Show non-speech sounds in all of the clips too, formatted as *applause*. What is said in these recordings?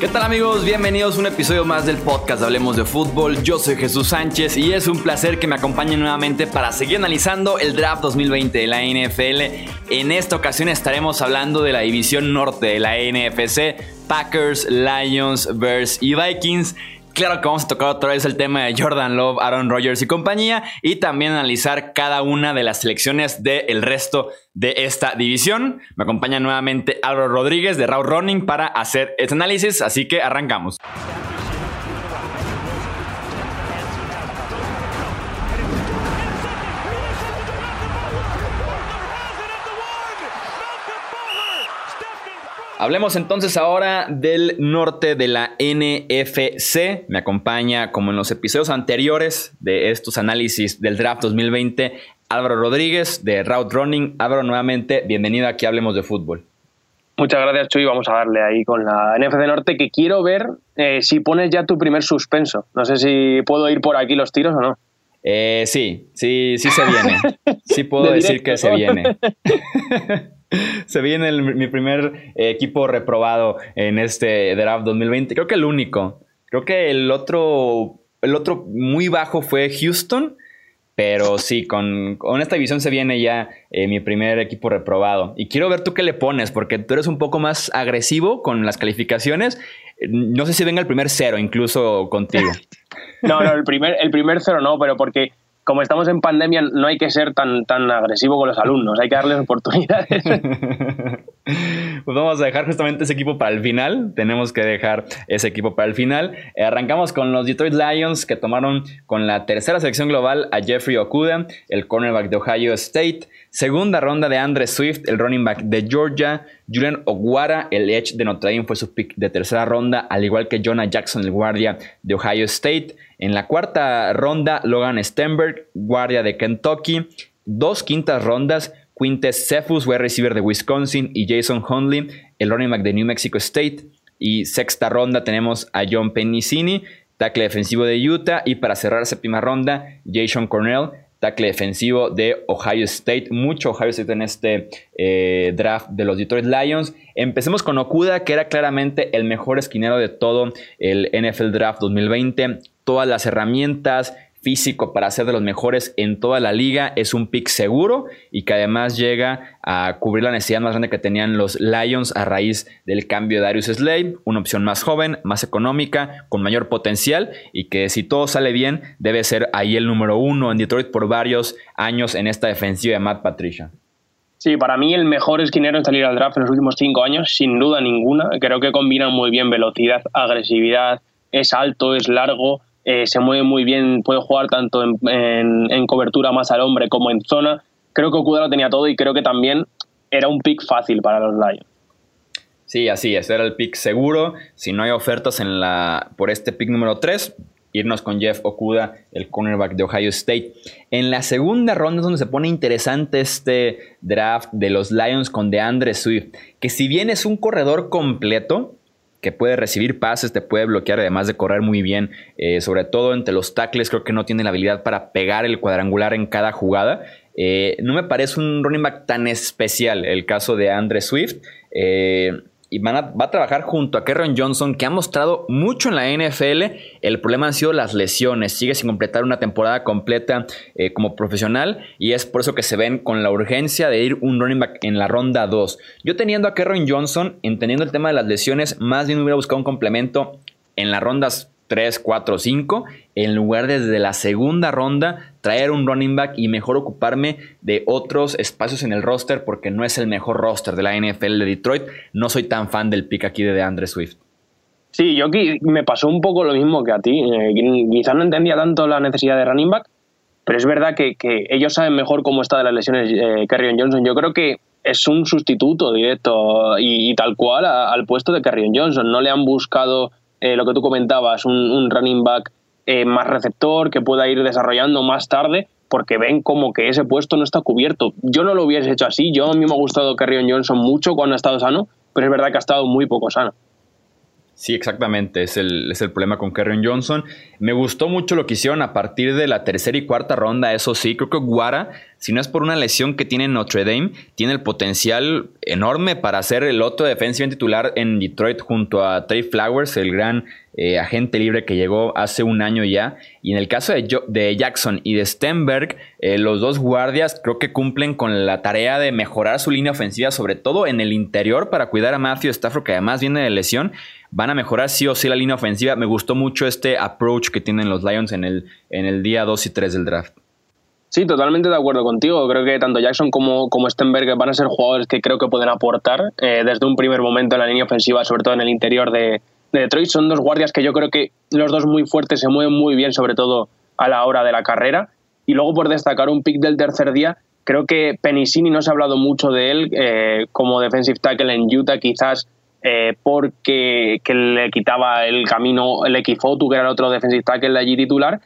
¿Qué tal amigos? Bienvenidos a un episodio más del podcast Hablemos de Fútbol. Yo soy Jesús Sánchez y es un placer que me acompañen nuevamente para seguir analizando el draft 2020 de la NFL. En esta ocasión estaremos hablando de la división norte de la NFC, Packers, Lions, Bears y Vikings. Claro que vamos a tocar otra vez el tema de Jordan Love, Aaron Rodgers y compañía y también analizar cada una de las selecciones del resto de esta división. Me acompaña nuevamente Álvaro Rodríguez de Raw Running para hacer este análisis, así que arrancamos. Hablemos entonces ahora del norte de la NFC. Me acompaña, como en los episodios anteriores de estos análisis del draft 2020, Álvaro Rodríguez de Route Running. Álvaro, nuevamente, bienvenido aquí Hablemos de Fútbol. Muchas gracias, Chuy. Vamos a darle ahí con la NFC Norte, que quiero ver eh, si pones ya tu primer suspenso. No sé si puedo ir por aquí los tiros o no. Eh, sí, sí, sí se viene. Sí *laughs* puedo decir que se viene. *laughs* Se viene mi primer equipo reprobado en este draft 2020. Creo que el único. Creo que el otro, el otro muy bajo fue Houston. Pero sí, con, esta división se viene ya eh, mi primer equipo reprobado. Y quiero ver tú qué le pones, porque tú eres un poco más agresivo con las calificaciones. No sé si venga el primer cero incluso contigo. *laughs* No, no, el primer, el primer cero no, pero porque como estamos en pandemia, no hay que ser tan, tan agresivo con los alumnos, hay que darles oportunidades. *laughs* pues vamos a dejar justamente ese equipo para el final, tenemos que dejar ese equipo para el final. Eh, arrancamos con los Detroit Lions que tomaron con la tercera selección global a Jeffrey Okuda, el cornerback de Ohio State. Segunda ronda de Andre Swift, el running back de Georgia. Julian Oguara, el edge de Notre Dame, fue su pick de tercera ronda, al igual que Jonah Jackson, el guardia de Ohio State. En la cuarta ronda, Logan Stenberg, guardia de Kentucky. Dos quintas rondas, Quintes Cephus, wide receiver de Wisconsin, y Jason Hundley, el running back de New Mexico State. Y sexta ronda tenemos a John Pennicini, tackle defensivo de Utah. Y para cerrar séptima ronda, Jason Cornell, tackle defensivo de Ohio State. Mucho Ohio State en este eh, draft de los Detroit Lions. Empecemos con Okuda, que era claramente el mejor esquinero de todo el NFL Draft 2020. Todas las herramientas, físico para ser de los mejores en toda la liga. Es un pick seguro y que además llega a cubrir la necesidad más grande que tenían los Lions a raíz del cambio de Darius Slade. Una opción más joven, más económica, con mayor potencial y que si todo sale bien debe ser ahí el número uno en Detroit por varios años en esta defensiva de Matt Patricia. Sí, para mí el mejor esquinero en salir al draft en los últimos cinco años, sin duda ninguna. Creo que combina muy bien velocidad, agresividad, es alto, es largo, eh, se mueve muy bien, puede jugar tanto en, cobertura más al hombre como en zona. Creo que Okuda lo tenía todo y creo que también era un pick fácil para los Lions. Sí, así es, era el pick seguro. Si no hay ofertas en la, por este pick número 3, irnos con Jeff Okuda, el cornerback de Ohio State. En la segunda ronda es donde se pone interesante este draft de los Lions con DeAndre Swift, que si bien es un corredor completo, que puede recibir pases, te puede bloquear, además de correr muy bien, eh, sobre todo entre los tackles, creo que no tiene la habilidad para pegar el cuadrangular en cada jugada. Eh, no me parece un running back tan especial el caso de Andre Swift. Eh, y va a trabajar junto a Kerron Johnson, que ha mostrado mucho en la NFL. El problema han sido las lesiones. Sigue sin completar una temporada completa eh, como profesional y es por eso que se ven con la urgencia de ir un running back en la ronda 2. Yo teniendo a Kerron Johnson, entendiendo el tema de las lesiones, más bien hubiera buscado un complemento en las rondas 3, 4, 5, en lugar de desde la segunda ronda traer un running back y mejor ocuparme de otros espacios en el roster porque no es el mejor roster de la NFL de Detroit. No soy tan fan del pick aquí de DeAndre Swift. Sí, yo me pasó un poco lo mismo que a ti. Eh, quizás no entendía tanto la necesidad de running back, pero es verdad que, ellos saben mejor cómo está de las lesiones eh, Johnson. Yo creo que es un sustituto directo y, tal cual al puesto de Carrion Johnson. No le han buscado eh, lo que tú comentabas, un, running back eh, más receptor que pueda ir desarrollando más tarde, porque ven como que ese puesto no está cubierto. Yo no lo hubiese hecho así, yo a mí me ha gustado Carrion Johnson mucho cuando ha estado sano, pero es verdad que ha estado muy poco sano. Sí, exactamente, es el, es el problema con Kerryon Johnson. Me gustó mucho lo que hicieron a partir de la tercera y cuarta ronda, eso sí, creo que Guara si no es por una lesión que tiene Notre Dame, tiene el potencial enorme para ser el otro defensivo titular en Detroit junto a Trey Flowers, el gran eh, agente libre que llegó hace un año ya. Y en el caso de, Jackson y de Stenberg, eh, los dos guardias creo que cumplen con la tarea de mejorar su línea ofensiva, sobre todo en el interior para cuidar a Matthew Stafford, que además viene de lesión. Van a mejorar sí o sí la línea ofensiva. Me gustó mucho este approach que tienen los Lions en el, en el día 2 y 3 del draft. Sí, totalmente de acuerdo contigo. Creo que tanto Jackson como, como Stenberg van a ser jugadores que creo que pueden aportar eh, desde un primer momento en la línea ofensiva, sobre todo en el interior de, Detroit. Son dos guardias que yo creo que los dos muy fuertes se mueven muy bien, sobre todo a la hora de la carrera. Y luego por destacar un pick del tercer día, creo que Penicini no se ha hablado mucho de él eh, como defensive tackle en Utah, quizás eh, porque que le quitaba el camino el Equifotu, que era el otro defensive tackle de allí titular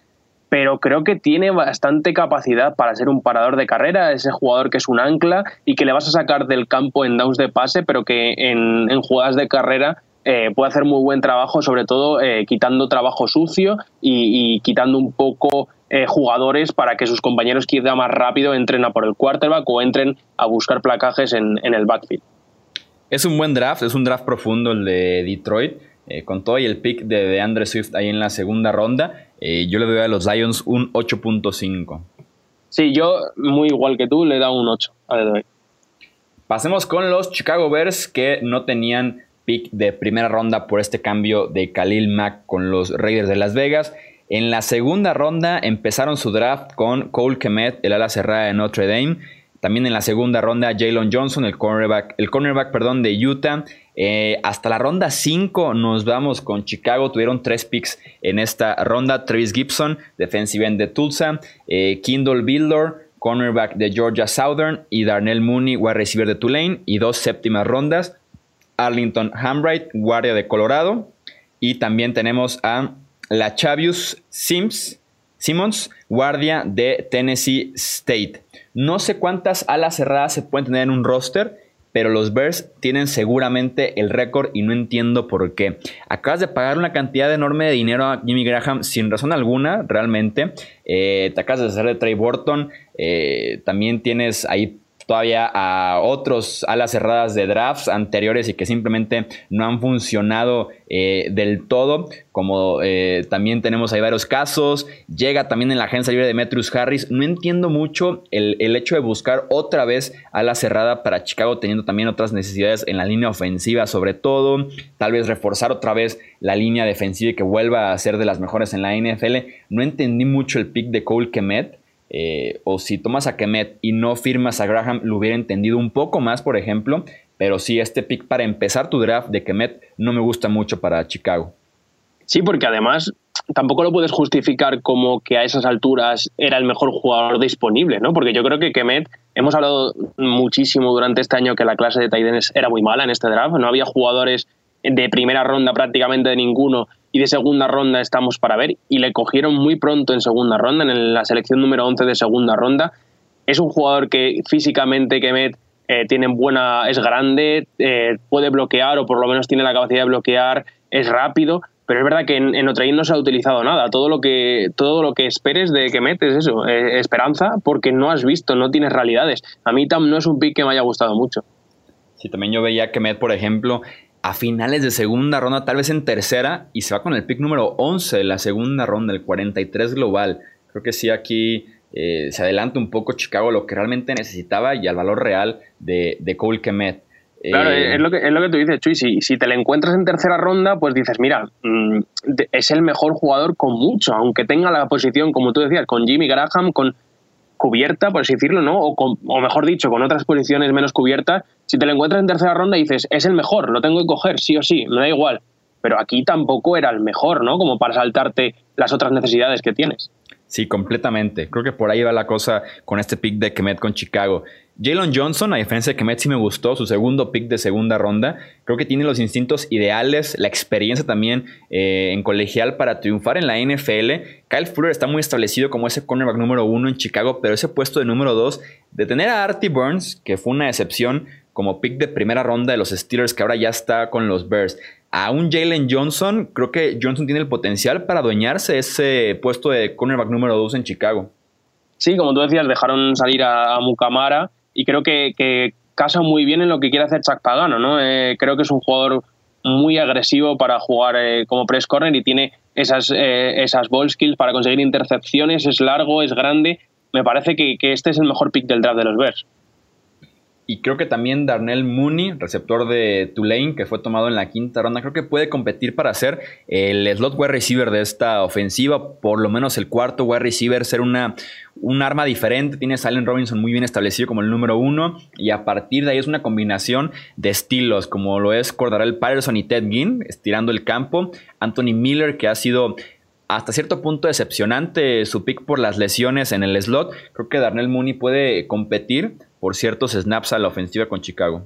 pero creo que tiene bastante capacidad para ser un parador de carrera, ese jugador que es un ancla y que le vas a sacar del campo en downs de pase, pero que en, jugadas de carrera eh, puede hacer muy buen trabajo, sobre todo eh, quitando trabajo sucio y, quitando un poco jugadores para que sus compañeros que más rápido entren a por el quarterback o entren a buscar placajes en el backfield. Es un buen draft, es un draft profundo el de Detroit. con todo y el pick de, de Andre Swift ahí en la segunda ronda. Eh, yo le doy a los Lions un 8.5. Sí, yo muy igual que tú le dado un 8 Pasemos con los Chicago Bears que no tenían pick de primera ronda por este cambio de Khalil Mack con los Raiders de Las Vegas. En la segunda ronda empezaron su draft con Cole Kemet, el ala cerrada de Notre Dame. También en la segunda ronda, Jalen Johnson, el cornerback, el cornerback perdón, de Utah. Eh, hasta la ronda 5 nos vamos con Chicago. Tuvieron tres picks en esta ronda. Travis Gibson, defensive end de Tulsa. Eh, Kindle Bildor, cornerback de Georgia Southern. Y Darnell Mooney, wide receiver de Tulane. Y dos séptimas rondas. Arlington Hambright, guardia de Colorado. Y también tenemos a la Chavius Sims, Simmons, guardia de Tennessee State. No sé cuántas alas cerradas se pueden tener en un roster, pero los Bears tienen seguramente el récord y no entiendo por qué. Acabas de pagar una cantidad enorme de dinero a Jimmy Graham sin razón alguna, realmente. Eh, te acabas de hacer de Trey Burton. Eh, también tienes ahí todavía a otros alas cerradas de drafts anteriores y que simplemente no han funcionado eh, del todo, como eh, también tenemos ahí varios casos, llega también en la agencia libre de Metrius Harris, no entiendo mucho el, hecho de buscar otra vez ala cerrada para Chicago teniendo también otras necesidades en la línea ofensiva sobre todo, tal vez reforzar otra vez la línea defensiva y que vuelva a ser de las mejores en la NFL, no entendí mucho el pick de Cole Kemet, eh, o si tomas a Kemet y no firmas a Graham, lo hubiera entendido un poco más, por ejemplo. Pero sí, este pick para empezar tu draft de Kemet no me gusta mucho para Chicago. Sí, porque además tampoco lo puedes justificar como que a esas alturas era el mejor jugador disponible, ¿no? Porque yo creo que Kemet, hemos hablado muchísimo durante este año que la clase de Titans era muy mala en este draft, no había jugadores de primera ronda prácticamente de ninguno y de segunda ronda estamos para ver y le cogieron muy pronto en segunda ronda, en la selección número 11 de segunda ronda. Es un jugador que físicamente que eh, tiene buena, es grande, eh, puede bloquear o por lo menos tiene la capacidad de bloquear, es rápido, pero es verdad que en, en Notre no se ha utilizado nada. Todo lo que, todo lo que esperes de Kemet es eso, eh, esperanza, porque no has visto, no tienes realidades. A mí Tam no es un pick que me haya gustado mucho. Sí, también yo veía que Met, por ejemplo, a finales de segunda ronda, tal vez en tercera, y se va con el pick número 11 de la segunda ronda, el 43 global. Creo que sí, aquí eh, se adelanta un poco Chicago lo que realmente necesitaba y al valor real de, de Cole Kemet. Claro, eh, es, lo que, es lo que tú dices, Chuy. Si, si te le encuentras en tercera ronda, pues dices, mira, mm, es el mejor jugador con mucho, aunque tenga la posición, como tú decías, con Jimmy Graham, con cubierta, por así decirlo, ¿no? O, o mejor dicho, con otras posiciones menos cubiertas, si te lo encuentras en tercera ronda y dices, es el mejor, lo tengo que coger, sí o sí, me da igual. Pero aquí tampoco era el mejor, ¿no? Como para saltarte las otras necesidades que tienes. Sí, completamente. Creo que por ahí va la cosa con este pick de Kemet con Chicago. Jalen Johnson, a diferencia de Kemet, sí me gustó, su segundo pick de segunda ronda. Creo que tiene los instintos ideales, la experiencia también eh, en colegial para triunfar en la NFL. Kyle Fuller está muy establecido como ese cornerback número uno en Chicago, pero ese puesto de número dos, de tener a Artie Burns, que fue una excepción como pick de primera ronda de los Steelers, que ahora ya está con los Bears, a un Jalen Johnson, creo que Johnson tiene el potencial para adueñarse ese puesto de cornerback número 2 en Chicago. Sí, como tú decías, dejaron salir a, Mukamara y creo que, casa muy bien en lo que quiere hacer Chuck Pagano, ¿no? Eh, creo que es un jugador muy agresivo para jugar eh, como press corner y tiene esas, eh, esas ball skills para conseguir intercepciones, es largo, es grande. Me parece que, que este es el mejor pick del draft de los Bears. Y creo que también Darnell Mooney, receptor de Tulane, que fue tomado en la quinta ronda, creo que puede competir para ser el slot wide receiver de esta ofensiva, por lo menos el cuarto wide receiver, ser una, un arma diferente. Tiene a Allen Robinson muy bien establecido como el número uno, y a partir de ahí es una combinación de estilos, como lo es Cordarel Patterson y Ted Ginn, estirando el campo. Anthony Miller, que ha sido hasta cierto punto decepcionante su pick por las lesiones en el slot. Creo que Darnell Mooney puede competir por ciertos snaps a la ofensiva con Chicago.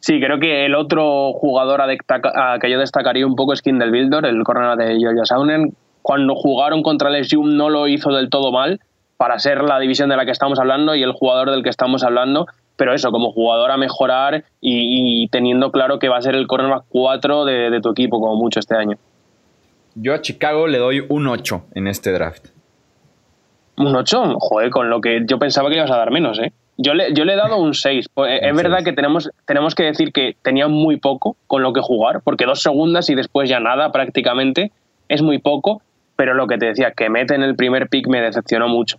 Sí, creo que el otro jugador a, que yo destacaría un poco es Kindle Builder, el corner de Georgia Saunen. Cuando jugaron contra el SU no lo hizo del todo mal para ser la división de la que estamos hablando y el jugador del que estamos hablando, pero eso, como jugador a mejorar y, teniendo claro que va a ser el cornerback 4 de, de tu equipo, como mucho este año. Yo a Chicago le doy un 8 en este draft. ¿Un 8? Joder, con lo que yo pensaba que ibas a dar menos, ¿eh? Yo le, yo le he dado un 6. Pues, es verdad que tenemos, tenemos que decir que tenía muy poco con lo que jugar, porque dos segundas y después ya nada prácticamente es muy poco, pero lo que te decía, que mete en el primer pick me decepcionó mucho.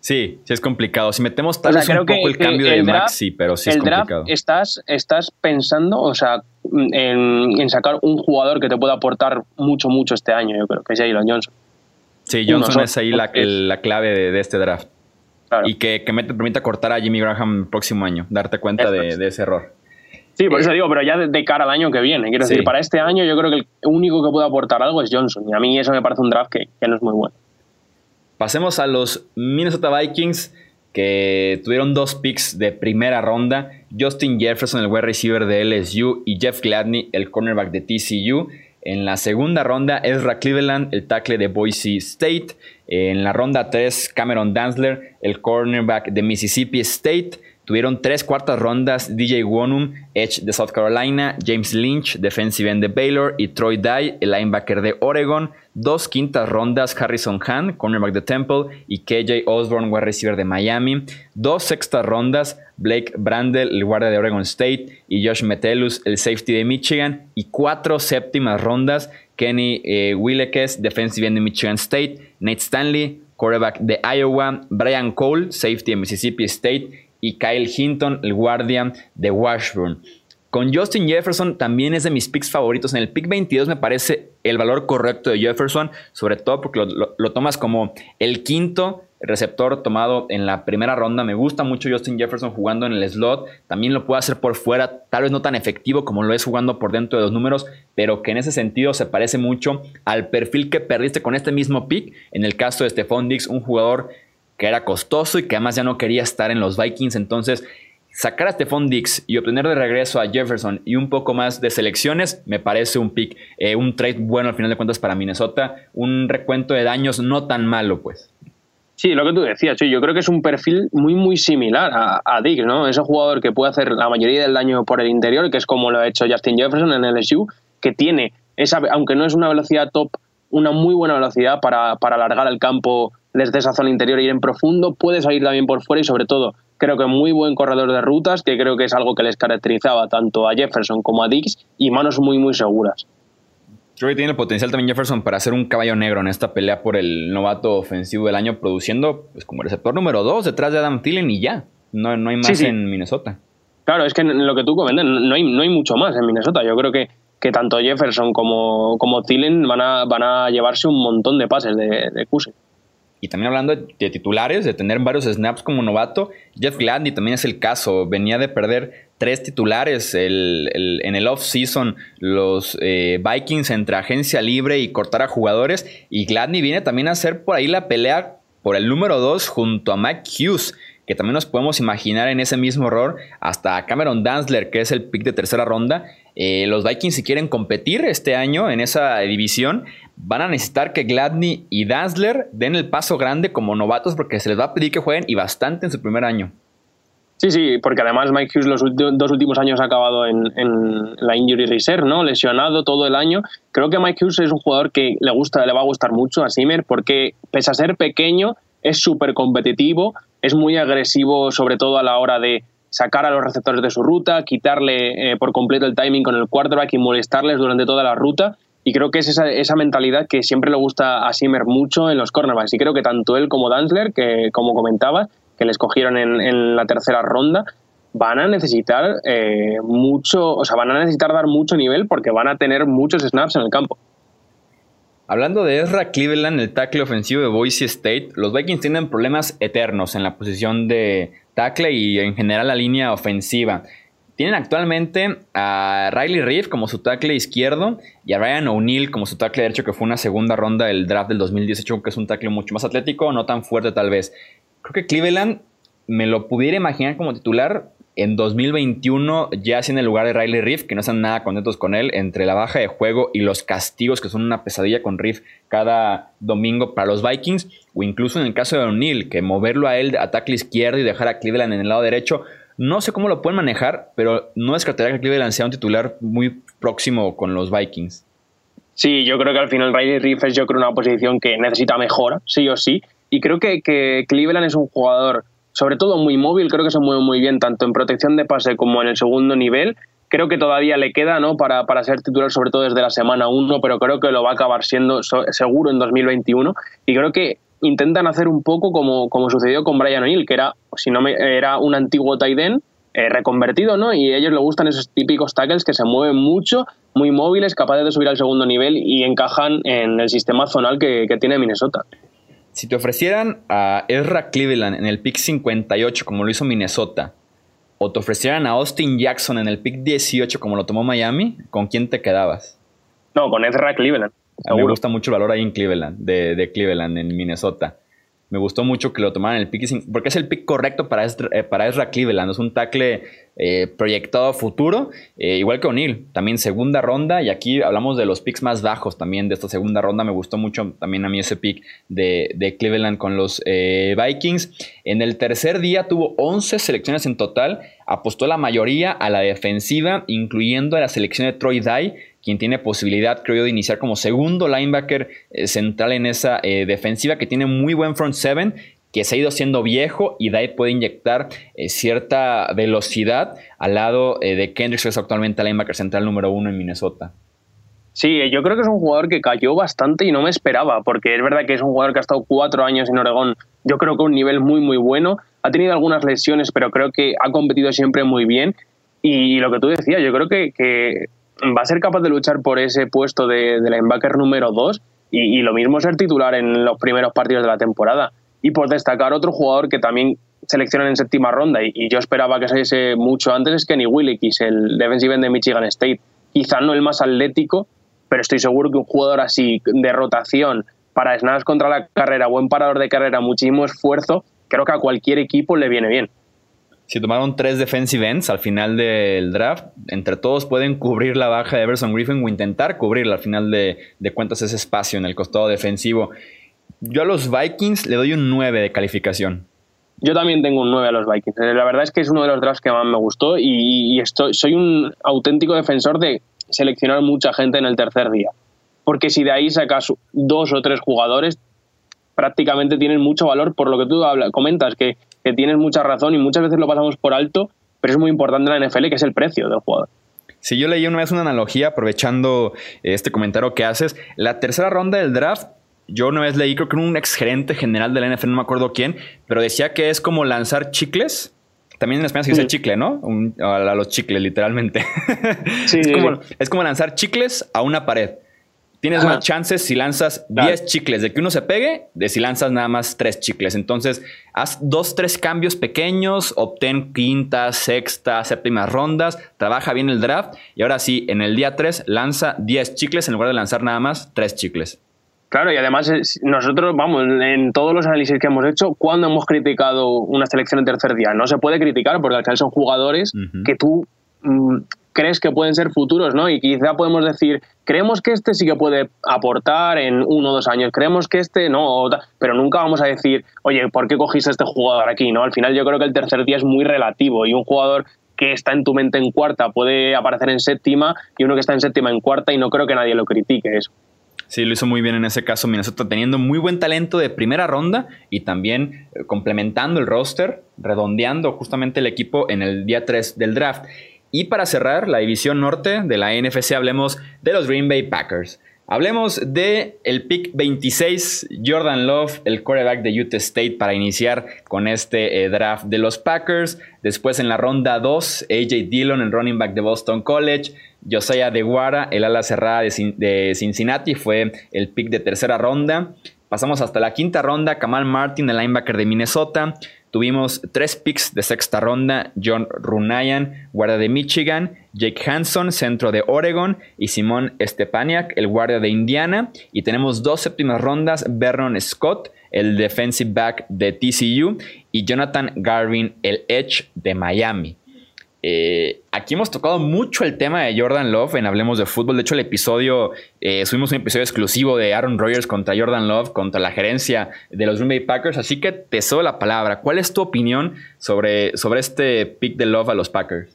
Sí, sí es complicado. Si metemos tal vez un poco el cambio de Max, sí, pero sí es complicado. estás, estás pensando, o sea, en, sacar un jugador que te pueda aportar mucho, mucho este año, yo creo, que es Jalen Johnson. Sí, Johnson es ahí la, clave de este draft. Y que, me permita cortar a Jimmy Graham el próximo año, darte cuenta de, ese error. Sí, por eso digo, pero ya de, cara al año que viene. Quiero decir, para este año yo creo que el único que puede aportar algo es Johnson. Y a mí eso me parece un draft que, no es muy bueno. Pasemos a los Minnesota Vikings, que tuvieron dos picks de primera ronda. Justin Jefferson, el wide receiver de LSU, y Jeff Gladney, el cornerback de TCU. En la segunda ronda, Ezra Cleveland, el tackle de Boise State. En la ronda 3, Cameron Danzler, el cornerback de Mississippi State. Tuvieron tres cuartas rondas DJ Wonum, Edge de South Carolina, James Lynch, defensive end de Baylor y Troy Dye, el linebacker de Oregon. Dos quintas rondas, Harrison Hahn, cornerback de Temple y KJ Osborne, wide receiver de Miami. Dos sextas rondas, Blake Brandel, el guardia de Oregon State y Josh Metellus, el safety de Michigan. Y cuatro séptimas rondas, Kenny eh, Willekes, defensive end de Michigan State, Nate Stanley, quarterback de Iowa, Brian Cole, safety de Mississippi State y Kyle Hinton, el guardia de Washburn. Con Justin Jefferson también es de mis picks favoritos. En el pick 22 me parece el valor correcto de Jefferson, sobre todo porque lo tomas como el quinto receptor tomado en la primera ronda. Me gusta mucho Justin Jefferson jugando en el slot. También lo puede hacer por fuera, tal vez no tan efectivo como lo es jugando por dentro de los números, pero que en ese sentido se parece mucho al perfil que perdiste con este mismo pick. En el caso de Stephon Diggs, un jugador que era costoso y que además ya no quería estar en los Vikings. Entonces, sacar a Stephon Diggs y obtener de regreso a Jefferson y un poco más de selecciones, me parece un pick, eh, un trade bueno al final de cuentas para Minnesota. Un recuento de daños no tan malo, pues. Sí, lo que tú decías, yo creo que es un perfil muy, muy similar a, Diggs, ¿no? Ese jugador que puede hacer la mayoría del daño por el interior, que es como lo ha hecho Justin Jefferson en LSU, que tiene, esa, aunque no es una velocidad top, una muy buena velocidad para, para alargar el campo desde esa zona interior e ir en profundo, puede salir también por fuera y sobre todo creo que muy buen corredor de rutas, que creo que es algo que les caracterizaba tanto a Jefferson como a Diggs, y manos muy, muy seguras. Creo que tiene el potencial también Jefferson para ser un caballo negro en esta pelea por el novato ofensivo del año, produciendo pues, como receptor número 2 detrás de Adam Thielen y ya. No, no hay más en Minnesota. Claro, es que en lo que tú comentas, no hay, no hay mucho más en Minnesota. Yo creo que, que tanto Jefferson como, como Thielen van a, van a llevarse un montón de pases de, de Kuse. Y también hablando de titulares, de tener varios snaps como novato, Jeff Gladney también es el caso. Venía de perder tres titulares en el off-season, los eh, Vikings entre agencia libre y cortar a jugadores. Y Gladney viene también a hacer por ahí la pelea por el número dos junto a Mike Hughes que también nos podemos imaginar en ese mismo error, hasta Cameron Danzler, que es el pick de tercera ronda. Eh, los Vikings, si quieren competir este año en esa división, van a necesitar que Gladney y Danzler den el paso grande como novatos porque se les va a pedir que jueguen y bastante en su primer año. Sí, sí, porque además Mike Hughes los dos últimos años ha acabado en, la injury reserve, ¿no? Lesionado todo el año. Creo que Mike Hughes es un jugador que le gusta, le va a gustar mucho a Zimmer porque pese a ser pequeño, es súper competitivo, es muy agresivo sobre todo a la hora de sacar a los receptores de su ruta, quitarle eh, por completo el timing con el quarterback y molestarles durante toda la ruta. Y creo que es esa, esa mentalidad que siempre le gusta a Simmer mucho en los cornerbacks. Y creo que tanto él como Danzler, que como comentabas, que les cogieron en, en la tercera ronda, van a necesitar eh, mucho, o sea, van a necesitar dar mucho nivel porque van a tener muchos snaps en el campo. Hablando de Ezra Cleveland, el tackle ofensivo de Boise State, los Vikings tienen problemas eternos en la posición de tackle y en general la línea ofensiva. Tienen actualmente a Riley Reef como su tackle izquierdo y a Ryan O'Neill como su tackle derecho, que fue una segunda ronda del draft del 2018, que es un tackle mucho más atlético, no tan fuerte tal vez. Creo que Cleveland me lo pudiera imaginar como titular, en 2021 ya en el lugar de Riley Reef, que no están nada contentos con él, entre la baja de juego y los castigos que son una pesadilla con Reef cada domingo para los Vikings, o incluso en el caso de O'Neill, que moverlo a él a tackle izquierdo y dejar a Cleveland en el lado derecho, no sé cómo lo pueden manejar, pero no descartaría que Cleveland sea un titular muy próximo con los Vikings. Sí, yo creo que al final Riley Reef es yo creo una posición que necesita mejora, sí o sí, y creo que Cleveland es un jugador sobre todo muy móvil, creo que se mueve muy bien tanto en protección de pase como en el segundo nivel. Creo que todavía le queda ¿no? para, para ser titular, sobre todo desde la semana 1, pero creo que lo va a acabar siendo seguro en 2021. Y creo que intentan hacer un poco como, como sucedió con Brian O'Neill, que era, si no me, era un antiguo end eh, reconvertido, ¿no? Y a ellos les gustan esos típicos tackles que se mueven mucho, muy móviles, capaces de subir al segundo nivel y encajan en el sistema zonal que tiene Minnesota. Si te ofrecieran a Ezra Cleveland en el pick 58 como lo hizo Minnesota, o te ofrecieran a Austin Jackson en el pick 18 como lo tomó Miami, ¿con quién te quedabas? No, con Ezra Cleveland. me gusta mucho el valor ahí en Cleveland, de, de Cleveland, en Minnesota. Me gustó mucho que lo tomaran el pick, porque es el pick correcto para Ezra, eh, Cleveland. Es un tackle eh, proyectado a futuro, eh, igual que O'Neill, también segunda ronda. Y aquí hablamos de los picks más bajos también de esta segunda ronda. Me gustó mucho también a mí ese pick de, de Cleveland con los Vikings. En el tercer día tuvo 11 selecciones en total. Apostó la mayoría a la defensiva, incluyendo a la selección de Troy Dye quien tiene posibilidad, creo yo, de iniciar como segundo linebacker eh, central en esa eh, defensiva, que tiene muy buen front seven, que se ha ido haciendo viejo y de ahí puede inyectar eh, cierta velocidad al lado de Kendricks, que es actualmente linebacker central número uno en Minnesota. Sí, yo creo que es un jugador que cayó bastante y no me esperaba, porque es verdad que es un jugador que ha estado cuatro años en Oregón, yo creo que un nivel muy, muy bueno. Ha tenido algunas lesiones, pero creo que ha competido siempre muy bien. Y lo que tú decías, yo creo que va a ser capaz de luchar por ese puesto de, linebacker número 2 y, lo mismo ser titular en los primeros partidos de la temporada. Y por destacar otro jugador que también seleccionan en séptima ronda y, yo esperaba que saliese mucho antes es Kenny Willikis, el defensive de Michigan State. Quizá no el más atlético, pero estoy seguro que un jugador así de rotación para snaps contra la carrera, buen parador de carrera, muchísimo esfuerzo, creo que a cualquier equipo le viene bien. Si tomaron tres defensive ends al final del draft, entre todos pueden cubrir la baja de Everson Griffin o intentar cubrirla al final de, cuentas ese espacio en el costado defensivo. Yo a los Vikings le doy un 9 de calificación. Yo también tengo un 9 a los Vikings. Eh, la verdad es que es uno de los drafts que más me gustó y, estoy, soy un auténtico defensor de seleccionar mucha gente en el tercer día. Porque si de ahí sacas dos o tres jugadores, prácticamente tienen mucho valor por lo que tú comentas, que que tienes mucha razón y muchas veces lo pasamos por alto, pero es muy importante en la NFL que es el precio del jugador. Si yo leí una vez una analogía aprovechando este comentario que haces, la tercera ronda del draft, yo una vez leí, creo que un ex gerente general de la NFL, no me acuerdo quién, pero decía que es como lanzar chicles. También en España se dice chicle, ¿no? a los chicles, literalmente. *laughs* Sí, es como lanzar chicles a una pared. Tienes más chances si lanzas 10 chicles de que uno se pegue, de si lanzas nada más 3 chicles. Entonces, haz dos, tres cambios pequeños, obtén quinta, sexta, séptima rondas, trabaja bien el draft y ahora sí, en el día 3 lanza 10 chicles en lugar de lanzar nada más 3 chicles. Claro, y además nosotros, vamos, en todos los análisis que hemos hecho, ¿cuándo hemos criticado una selección en tercer día? No se puede criticar porque al final son jugadores que tú crees que pueden ser futuros, ¿no? Y quizá podemos decir, creemos que este sí que puede aportar en uno o dos años, creemos que este no, pero nunca vamos a decir, oye, ¿por qué cogiste este jugador aquí? ¿no? Al final yo creo que el tercer día es muy relativo y un jugador que está en tu mente en cuarta puede aparecer en séptima y uno que está en séptima en cuarta y no creo que nadie lo critique eso. Sí, lo hizo muy bien en ese caso Minnesota, teniendo muy buen talento de primera ronda y también eh, complementando el roster, redondeando justamente el equipo en el día 3 del draft. Y para cerrar la división norte de la NFC, hablemos de los Green Bay Packers. Hablemos de el pick 26, Jordan Love, el quarterback de Utah State para iniciar con este eh, draft de los Packers. Después en la ronda 2, AJ Dillon, el running back de Boston College. Josiah DeGuara, el ala cerrada de, Cincinnati, fue el pick de tercera ronda. Pasamos hasta la quinta ronda, Kamal Martin, el linebacker de Minnesota. Tuvimos tres picks de sexta ronda, John Runayan, guardia de Michigan, Jake Hanson, centro de Oregon, y Simón Stepaniak, el guardia de Indiana. Y tenemos dos séptimas rondas, Vernon Scott, el defensive back de TCU, y Jonathan Garvin, el edge de Miami. Eh, aquí hemos tocado mucho el tema de Jordan Love en Hablemos de Fútbol. De hecho, el episodio, eh, subimos un episodio exclusivo de Aaron Rodgers contra Jordan Love, contra la gerencia de los Green Bay Packers. Así que te cedo la palabra. ¿Cuál es tu opinión sobre, sobre este pick de Love a los Packers?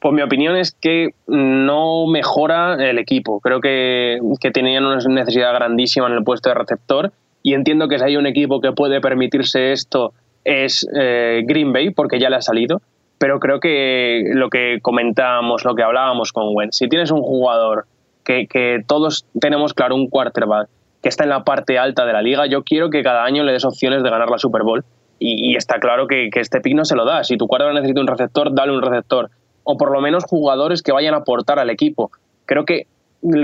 Pues mi opinión es que no mejora el equipo. Creo que, que tenían una necesidad grandísima en el puesto de receptor y entiendo que si hay un equipo que puede permitirse esto es eh, Green Bay porque ya le ha salido pero creo que lo que comentábamos, lo que hablábamos con Gwen, si tienes un jugador que, todos tenemos claro, un quarterback que está en la parte alta de la liga, yo quiero que cada año le des opciones de ganar la Super Bowl. Y, está claro que, este pick no se lo da. Si tu quarterback necesita un receptor, dale un receptor. O por lo menos jugadores que vayan a aportar al equipo. Creo que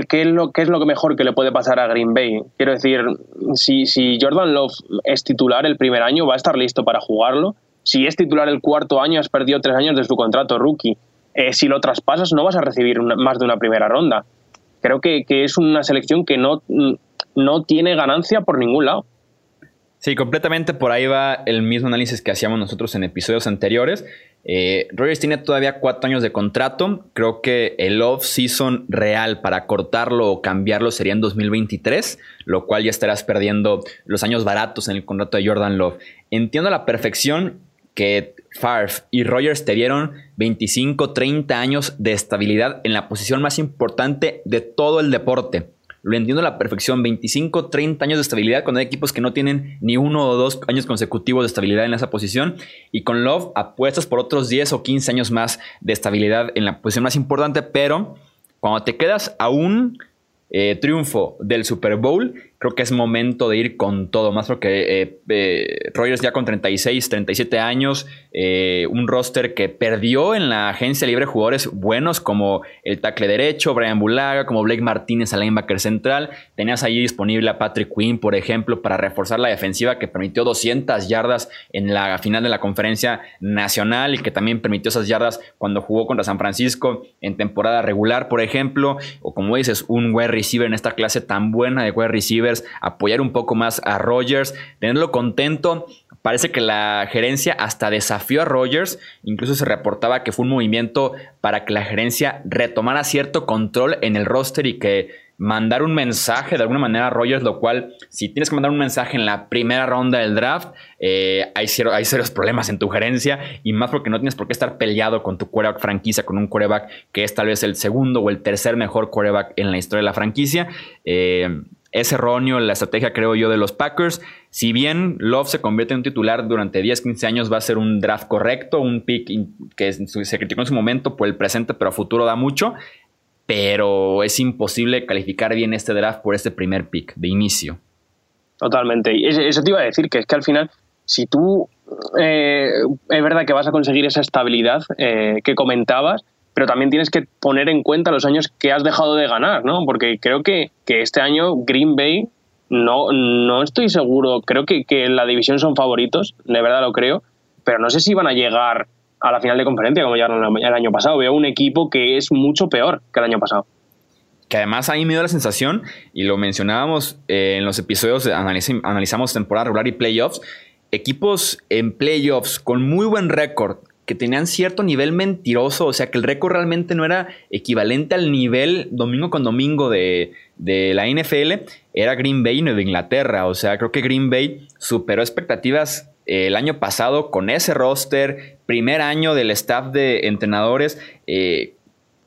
¿qué es, lo, qué es lo mejor que le puede pasar a Green Bay? Quiero decir, si, si Jordan Love es titular el primer año, va a estar listo para jugarlo si es titular el cuarto año, has perdido tres años de su contrato rookie. Eh, si lo traspasas, no vas a recibir más de una primera ronda. Creo que, es una selección que no, no tiene ganancia por ningún lado. Sí, completamente por ahí va el mismo análisis que hacíamos nosotros en episodios anteriores. Eh, Rogers tiene todavía cuatro años de contrato. Creo que el off-season real para cortarlo o cambiarlo sería en 2023, lo cual ya estarás perdiendo los años baratos en el contrato de Jordan Love. Entiendo a la perfección que Favre y Rogers te dieron 25, 30 años de estabilidad en la posición más importante de todo el deporte. Lo entiendo a la perfección, 25, 30 años de estabilidad cuando hay equipos que no tienen ni uno o dos años consecutivos de estabilidad en esa posición. Y con Love apuestas por otros 10 o 15 años más de estabilidad en la posición más importante, pero cuando te quedas a un eh, triunfo del Super Bowl, creo que es momento de ir con todo, más porque eh, eh, Rogers ya con 36, 37 años, eh, un roster que perdió en la agencia libre jugadores buenos como el tackle derecho, Brian Bulaga, como Blake Martínez, al linebacker central, tenías ahí disponible a Patrick Quinn, por ejemplo, para reforzar la defensiva que permitió 200 yardas en la final de la conferencia nacional y que también permitió esas yardas cuando jugó contra San Francisco en temporada regular, por ejemplo, o como dices, un wide receiver en esta clase tan buena de wide receiver apoyar un poco más a Rogers, tenerlo contento. Parece que la gerencia hasta desafió a Rogers, incluso se reportaba que fue un movimiento para que la gerencia retomara cierto control en el roster y que mandar un mensaje de alguna manera a Rogers, lo cual, si tienes que mandar un mensaje en la primera ronda del draft, eh, hay, hay, serios problemas en tu gerencia y más porque no tienes por qué estar peleado con tu quarterback franquicia, con un quarterback que es tal vez el segundo o el tercer mejor quarterback en la historia de la franquicia. Eh, es erróneo la estrategia, creo yo, de los Packers. Si bien Love se convierte en un titular durante 10, 15 años, va a ser un draft correcto, un pick que se criticó en su momento por el presente, pero a futuro da mucho. Pero es imposible calificar bien este draft por este primer pick de inicio. Totalmente. Y eso te iba a decir, que es que al final, si tú eh, es verdad que vas a conseguir esa estabilidad eh, que comentabas, pero también tienes que poner en cuenta los años que has dejado de ganar, ¿no? Porque creo que, que este año Green Bay, no, no estoy seguro, creo que, que en la división son favoritos, de verdad lo creo, pero no sé si van a llegar a la final de conferencia como ya el año pasado. Veo un equipo que es mucho peor que el año pasado. Que además ahí me dio la sensación, y lo mencionábamos eh, en los episodios, analizamos temporada regular y playoffs, equipos en playoffs con muy buen récord, que tenían cierto nivel mentiroso, o sea que el récord realmente no era equivalente al nivel domingo con domingo de, la NFL, era Green Bay y Nueva Inglaterra, o sea, creo que Green Bay superó expectativas eh, el año pasado con ese roster, primer año del staff de entrenadores. Eh,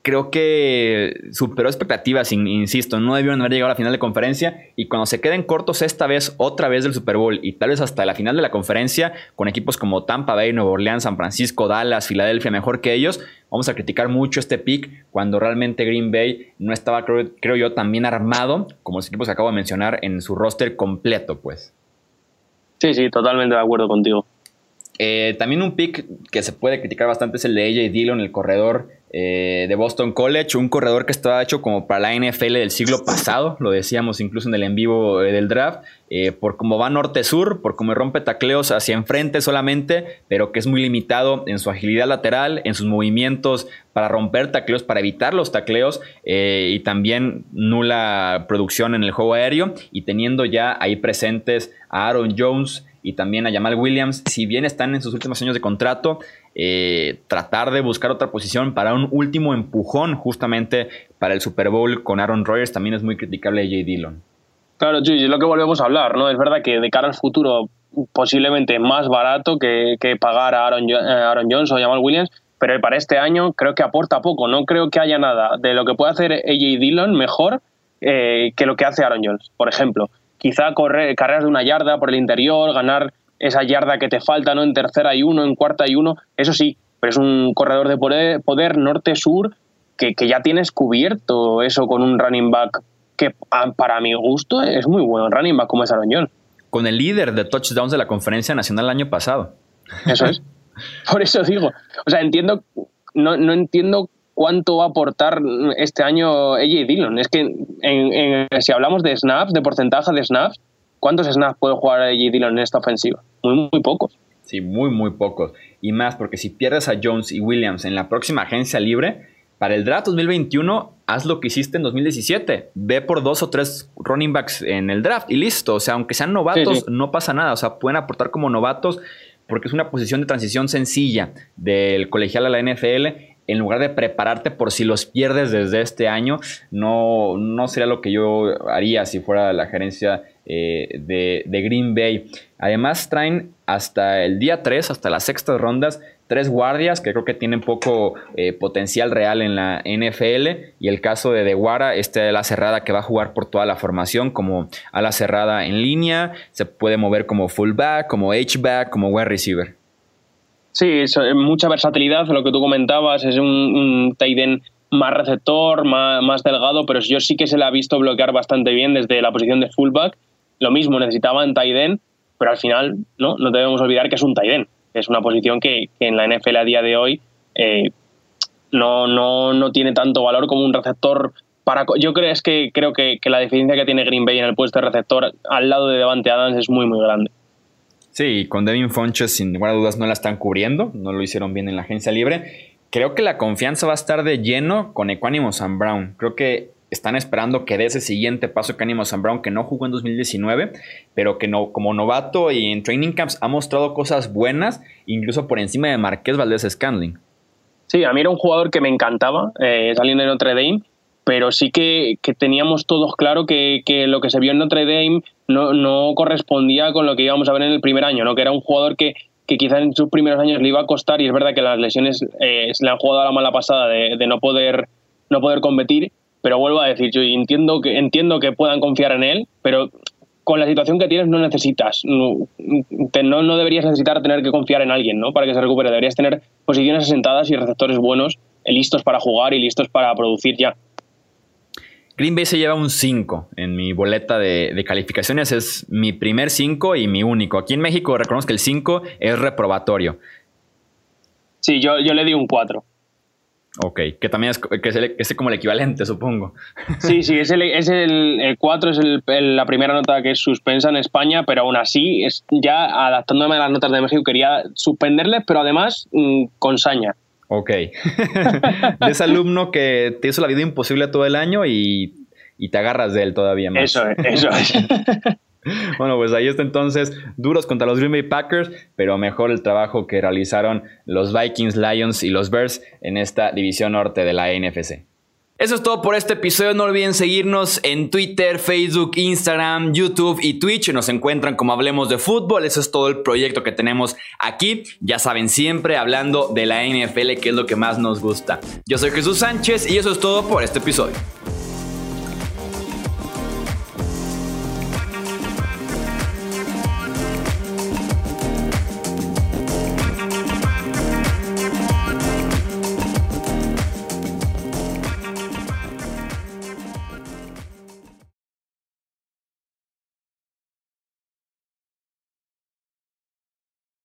creo que superó expectativas, insisto, no debieron haber llegado a la final de conferencia y cuando se queden cortos esta vez, otra vez del Super Bowl y tal vez hasta la final de la conferencia, con equipos como Tampa Bay, Nueva Orleans, San Francisco, Dallas, Filadelfia, mejor que ellos, vamos a criticar mucho este pick cuando realmente Green Bay no estaba, creo, yo, tan bien armado como los equipos que acabo de mencionar en su roster completo, pues. Sí, sí, totalmente de acuerdo contigo. Eh, también un pick que se puede criticar bastante es el de AJ Dillon, el corredor eh, de Boston College, un corredor que estaba hecho como para la NFL del siglo pasado, lo decíamos incluso en el en vivo eh, del draft, por cómo va norte-sur, por cómo rompe tacleos hacia enfrente solamente, pero que es muy limitado en su agilidad lateral, en sus movimientos para romper tacleos, para evitar los tacleos y también nula producción en el juego aéreo y teniendo ya ahí presentes a Aaron Jones, y también a Jamal Williams, si bien están en sus últimos años de contrato, eh, tratar de buscar otra posición para un último empujón justamente para el Super Bowl con Aaron Rodgers también es muy criticable a J. Dillon. Claro, sí, es lo que volvemos a hablar, ¿no? Es verdad que de cara al futuro posiblemente más barato que, pagar a Aaron, Aaron Jones o Jamal Williams, pero para este año creo que aporta poco. No creo que haya nada de lo que puede hacer AJ Dillon mejor eh, que lo que hace Aaron Jones, por ejemplo quizá correr carreras de una yarda por el interior, ganar esa yarda que te falta, ¿no? En tercera y uno, en cuarta y uno, eso sí, pero es un corredor de poder, norte-sur que, ya tienes cubierto eso con un running back que para mi gusto es muy bueno, running back como es Aroñón. Con el líder de touchdowns de la conferencia nacional el año pasado. Eso es. *laughs* Por eso digo, o sea, entiendo, no, no entiendo cuánto va a aportar este año AJ Dillon. Es que si hablamos de snaps, de porcentaje de snaps, ¿cuántos snaps puede jugar AJ Dillon en esta ofensiva? Muy, muy pocos. Sí, muy, muy pocos. Y más porque si pierdes a Jones y Williams en la próxima agencia libre, para el draft 2021, haz lo que hiciste en 2017. Ve por dos o tres running backs en el draft y listo. O sea, aunque sean novatos, no pasa nada. O sea, pueden aportar como novatos porque es una posición de transición sencilla del colegial a la NFL en lugar de prepararte por si los pierdes desde este año, no, no sería lo que yo haría si fuera la gerencia eh, de, Green Bay. Además traen hasta el día 3, hasta las sextas rondas, tres guardias que creo que tienen poco eh, potencial real en la NFL. Y el caso de Deguara, este de la cerrada que va a jugar por toda la formación como a la cerrada en línea. Se puede mover como fullback, como H-back, como wide receiver. Sí, es mucha versatilidad, lo que tú comentabas, es un, un tight más receptor, más, delgado, pero yo sí que se le ha visto bloquear bastante bien desde la posición de fullback. Lo mismo, necesitaban tight pero al final no, no debemos olvidar que es un tight Es una posición que, en la NFL a día de hoy eh, no, no, no tiene tanto valor como un receptor para, yo creo, es que, creo que, que, la diferencia que tiene Green Bay en el puesto de receptor al lado de Devante Adams es muy, muy grande. Sí, con Devin Fonches sin lugar a dudas no la están cubriendo, no lo hicieron bien en la agencia libre. Creo que la confianza va a estar de lleno con Equanimo Sam Brown. Creo que están esperando que dé ese siguiente paso Equanimo Sam Brown, que no jugó en 2019, pero que no, como novato y en training camps ha mostrado cosas buenas, incluso por encima de Marqués Valdés Scandling. Sí, a mí era un jugador que me encantaba, eh, saliendo de Notre Dame, pero sí que, teníamos todos claro que, lo que se vio en Notre Dame no, correspondía con lo que íbamos a ver en el primer año, ¿no? que era un jugador que, que quizás en sus primeros años le iba a costar y es verdad que las lesiones eh, se le han jugado a la mala pasada de, no, poder, no poder competir, pero vuelvo a decir, yo entiendo que, entiendo que puedan confiar en él, pero con la situación que tienes no necesitas, no, no, deberías necesitar tener que confiar en alguien ¿no? para que se recupere, deberías tener posiciones asentadas y receptores buenos, listos para jugar y listos para producir ya. Green Bay se lleva un 5 en mi boleta de, calificaciones. Es mi primer 5 y mi único. Aquí en México reconozco que el 5 es reprobatorio. Sí, yo, yo le di un 4. Ok, que también es, que es, como el equivalente, supongo. Sí, sí, es el, es el, 4 es la primera nota que es suspensa en España, pero aún así, es, ya adaptándome a las notas de México, quería suspenderles, pero además mm, con saña. Ok. *laughs* de ese alumno que te hizo la vida imposible todo el año y, te agarras de él todavía más. Eso es, eso es. *laughs* bueno, pues ahí está entonces, duros contra los Green Bay Packers, pero mejor el trabajo que realizaron los Vikings, Lions y los Bears en esta división norte de la NFC. Eso es todo por este episodio. No olviden seguirnos en Twitter, Facebook, Instagram, YouTube y Twitch. Nos encuentran como Hablemos de Fútbol. Eso es todo el proyecto que tenemos aquí. Ya saben, siempre hablando de la NFL, que es lo que más nos gusta. Yo soy Jesús Sánchez y eso es todo por este episodio.